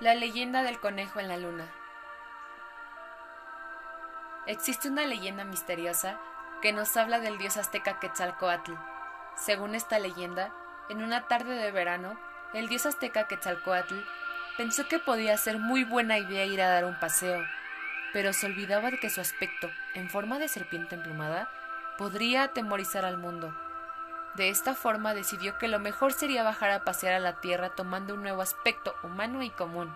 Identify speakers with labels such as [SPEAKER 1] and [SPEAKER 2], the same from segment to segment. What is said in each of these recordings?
[SPEAKER 1] La leyenda del conejo en la luna. Existe una leyenda misteriosa que nos habla del dios azteca Quetzalcoatl. Según esta leyenda, en una tarde de verano, el dios azteca Quetzalcoatl pensó que podía ser muy buena idea ir a dar un paseo, pero se olvidaba de que su aspecto, en forma de serpiente emplumada, podría atemorizar al mundo. De esta forma decidió que lo mejor sería bajar a pasear a la tierra tomando un nuevo aspecto humano y común.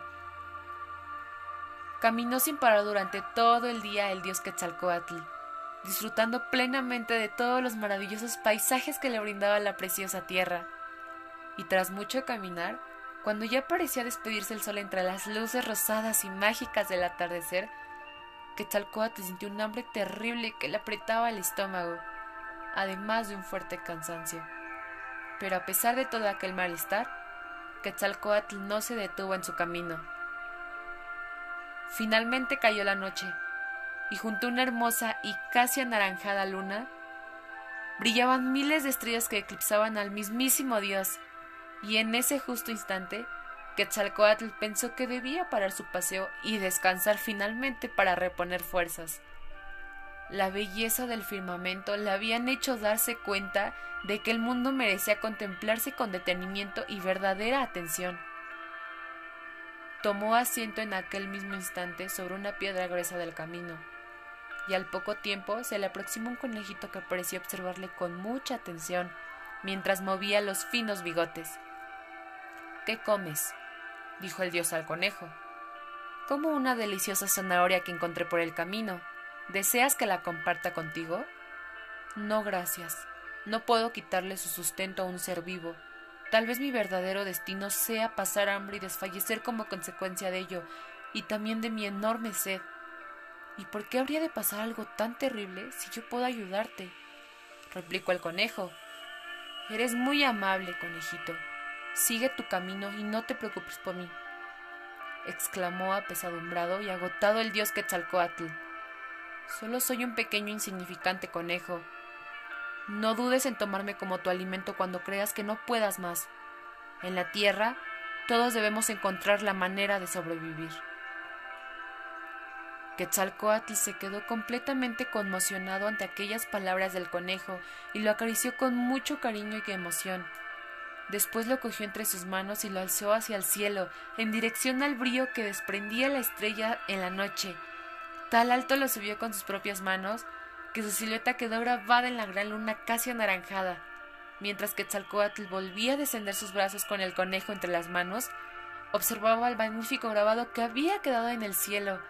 [SPEAKER 1] Caminó sin parar durante todo el día el dios Quetzalcoatl, disfrutando plenamente de todos los maravillosos paisajes que le brindaba la preciosa tierra. Y tras mucho caminar, cuando ya parecía despedirse el sol entre las luces rosadas y mágicas del atardecer, Quetzalcoatl sintió un hambre terrible que le apretaba el estómago además de un fuerte cansancio. Pero a pesar de todo aquel malestar, Quetzalcoatl no se detuvo en su camino. Finalmente cayó la noche, y junto a una hermosa y casi anaranjada luna, brillaban miles de estrellas que eclipsaban al mismísimo Dios, y en ese justo instante, Quetzalcoatl pensó que debía parar su paseo y descansar finalmente para reponer fuerzas la belleza del firmamento le habían hecho darse cuenta de que el mundo merecía contemplarse con detenimiento y verdadera atención. Tomó asiento en aquel mismo instante sobre una piedra gruesa del camino, y al poco tiempo se le aproximó un conejito que parecía observarle con mucha atención mientras movía los finos bigotes. ¿Qué comes? dijo el dios al conejo. Como una deliciosa zanahoria que encontré por el camino, ¿Deseas que la comparta contigo? No, gracias. No puedo quitarle su sustento a un ser vivo. Tal vez mi verdadero destino sea pasar hambre y desfallecer como consecuencia de ello, y también de mi enorme sed. ¿Y por qué habría de pasar algo tan terrible si yo puedo ayudarte? replicó el conejo. Eres muy amable, conejito. Sigue tu camino y no te preocupes por mí, exclamó apesadumbrado y agotado el dios Quetzalcoatl. Solo soy un pequeño insignificante conejo. No dudes en tomarme como tu alimento cuando creas que no puedas más. En la tierra, todos debemos encontrar la manera de sobrevivir. Quetzalcoatl se quedó completamente conmocionado ante aquellas palabras del conejo y lo acarició con mucho cariño y emoción. Después lo cogió entre sus manos y lo alzó hacia el cielo, en dirección al brillo que desprendía la estrella en la noche, Tal alto lo subió con sus propias manos que su silueta quedó grabada en la gran luna casi anaranjada. Mientras que Tzalcoatl volvía a descender sus brazos con el conejo entre las manos, observaba el magnífico grabado que había quedado en el cielo.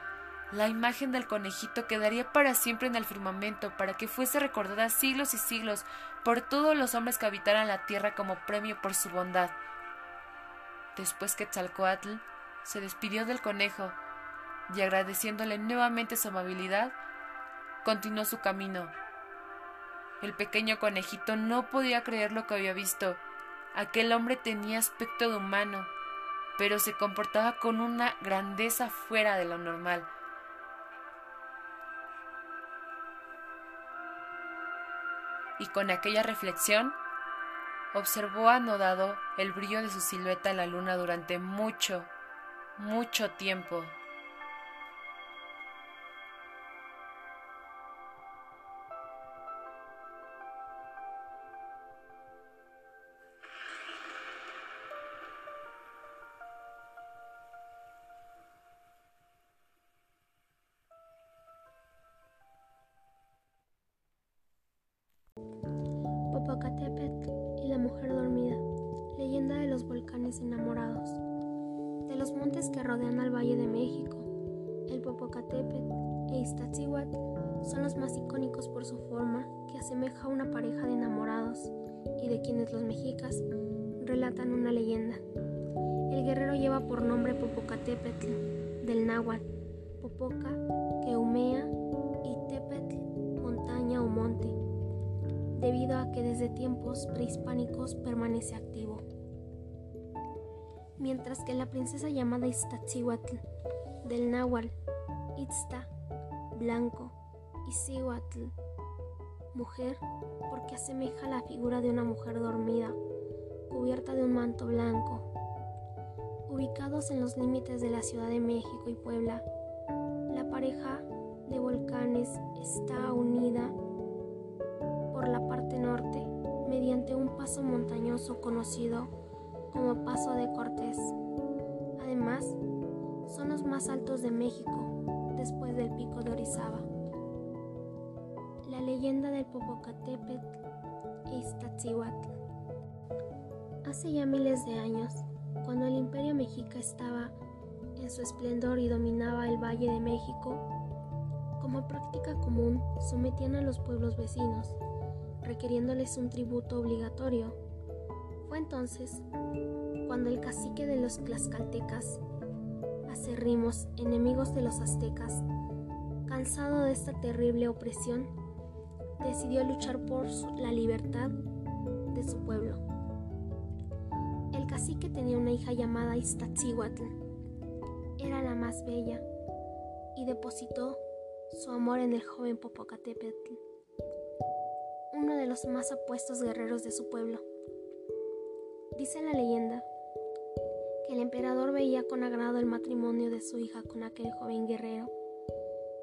[SPEAKER 1] La imagen del conejito quedaría para siempre en el firmamento, para que fuese recordada siglos y siglos por todos los hombres que habitaran la tierra como premio por su bondad. Después que Tzalcoatl se despidió del conejo, y agradeciéndole nuevamente su amabilidad, continuó su camino. El pequeño conejito no podía creer lo que había visto. Aquel hombre tenía aspecto de humano, pero se comportaba con una grandeza fuera de lo normal. Y con aquella reflexión, observó anodado el brillo de su silueta en la luna durante mucho, mucho tiempo.
[SPEAKER 2] Volcanes enamorados. De los montes que rodean al Valle de México, el Popocatépetl e Iztaccíhuatl son los más icónicos por su forma que asemeja a una pareja de enamorados y de quienes los mexicas relatan una leyenda. El guerrero lleva por nombre Popocatépetl, del náhuatl, Popoca, que humea, y Tepetl, montaña o monte debido a que desde tiempos prehispánicos permanece activo. Mientras que la princesa llamada Iztaccíhuatl, del náhuatl, Itzta, blanco, y mujer, porque asemeja la figura de una mujer dormida, cubierta de un manto blanco. Ubicados en los límites de la Ciudad de México y Puebla, la pareja de volcanes está unida por la parte norte mediante un paso montañoso conocido como Paso de Cortés. Además, son los más altos de México después del pico de Orizaba. La leyenda del Popocatépetl e Iztaccíhuatl. Hace ya miles de años, cuando el imperio mexica estaba en su esplendor y dominaba el Valle de México, como práctica común sometían a los pueblos vecinos, requiriéndoles un tributo obligatorio. Fue entonces cuando el cacique de los tlaxcaltecas, acerrimos enemigos de los aztecas, cansado de esta terrible opresión, decidió luchar por la libertad de su pueblo. El cacique tenía una hija llamada Iztaccíhuatl. Era la más bella y depositó su amor en el joven Popocatépetl, uno de los más apuestos guerreros de su pueblo. Dice la leyenda que el emperador veía con agrado el matrimonio de su hija con aquel joven guerrero.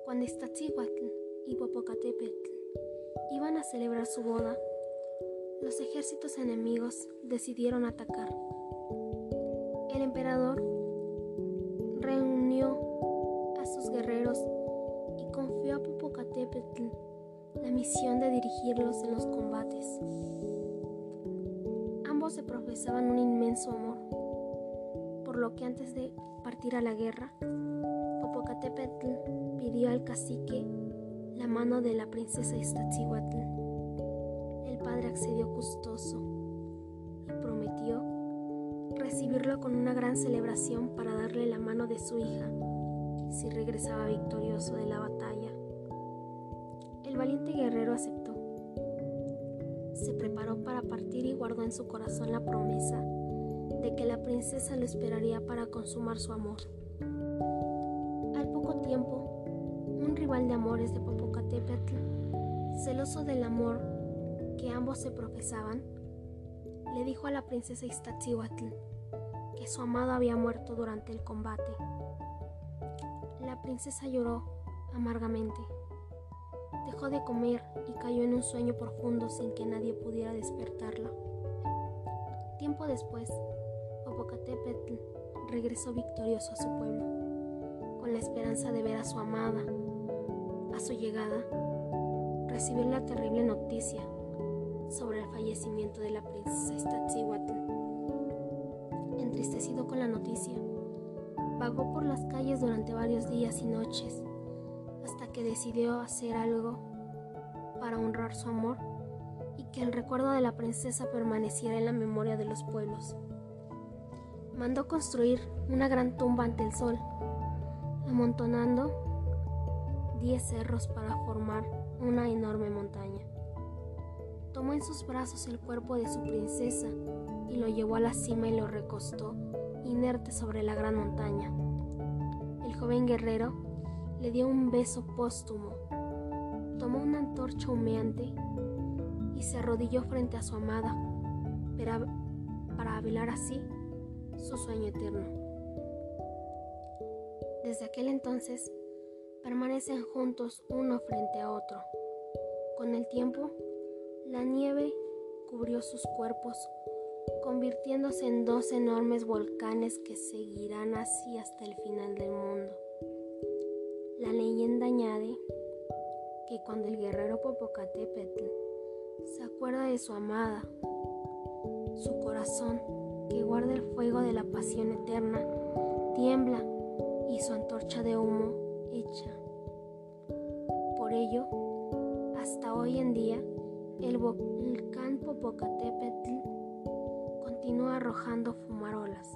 [SPEAKER 2] Cuando Iztaccíhuatl y Popocatépetl iban a celebrar su boda, los ejércitos enemigos decidieron atacar. El emperador reunió a sus guerreros y confió a Popocatépetl la misión de dirigirlos en los combates. Se profesaban un inmenso amor, por lo que antes de partir a la guerra, Popocatépetl pidió al cacique la mano de la princesa Iztaccíhuatl. El padre accedió gustoso y prometió recibirlo con una gran celebración para darle la mano de su hija si regresaba victorioso de la batalla. El valiente guerrero aceptó. Se preparó para partir y guardó en su corazón la promesa de que la princesa lo esperaría para consumar su amor. Al poco tiempo, un rival de amores de Popocatépetl, celoso del amor que ambos se profesaban, le dijo a la princesa Iztaccíhuatl que su amado había muerto durante el combate. La princesa lloró amargamente, dejó de comer y cayó en un sueño profundo sin que nadie pudiera despertarla. Tiempo después, Popocatépetl regresó victorioso a su pueblo, con la esperanza de ver a su amada. A su llegada, recibió la terrible noticia sobre el fallecimiento de la princesa Iztaccíhuatl. Entristecido con la noticia, vagó por las calles durante varios días y noches hasta que decidió hacer algo para honrar su amor y que el recuerdo de la princesa permaneciera en la memoria de los pueblos. Mandó construir una gran tumba ante el sol, amontonando diez cerros para formar una enorme montaña. Tomó en sus brazos el cuerpo de su princesa y lo llevó a la cima y lo recostó inerte sobre la gran montaña. El joven guerrero le dio un beso póstumo, tomó una antorcha humeante y se arrodilló frente a su amada para, para velar así su sueño eterno. Desde aquel entonces permanecen juntos uno frente a otro. Con el tiempo, la nieve cubrió sus cuerpos, convirtiéndose en dos enormes volcanes que seguirán así hasta el final del mundo. La leyenda añade que cuando el guerrero Popocatépetl se acuerda de su amada, su corazón, que guarda el fuego de la pasión eterna, tiembla y su antorcha de humo echa. Por ello, hasta hoy en día, el volcán Popocatépetl continúa arrojando fumarolas.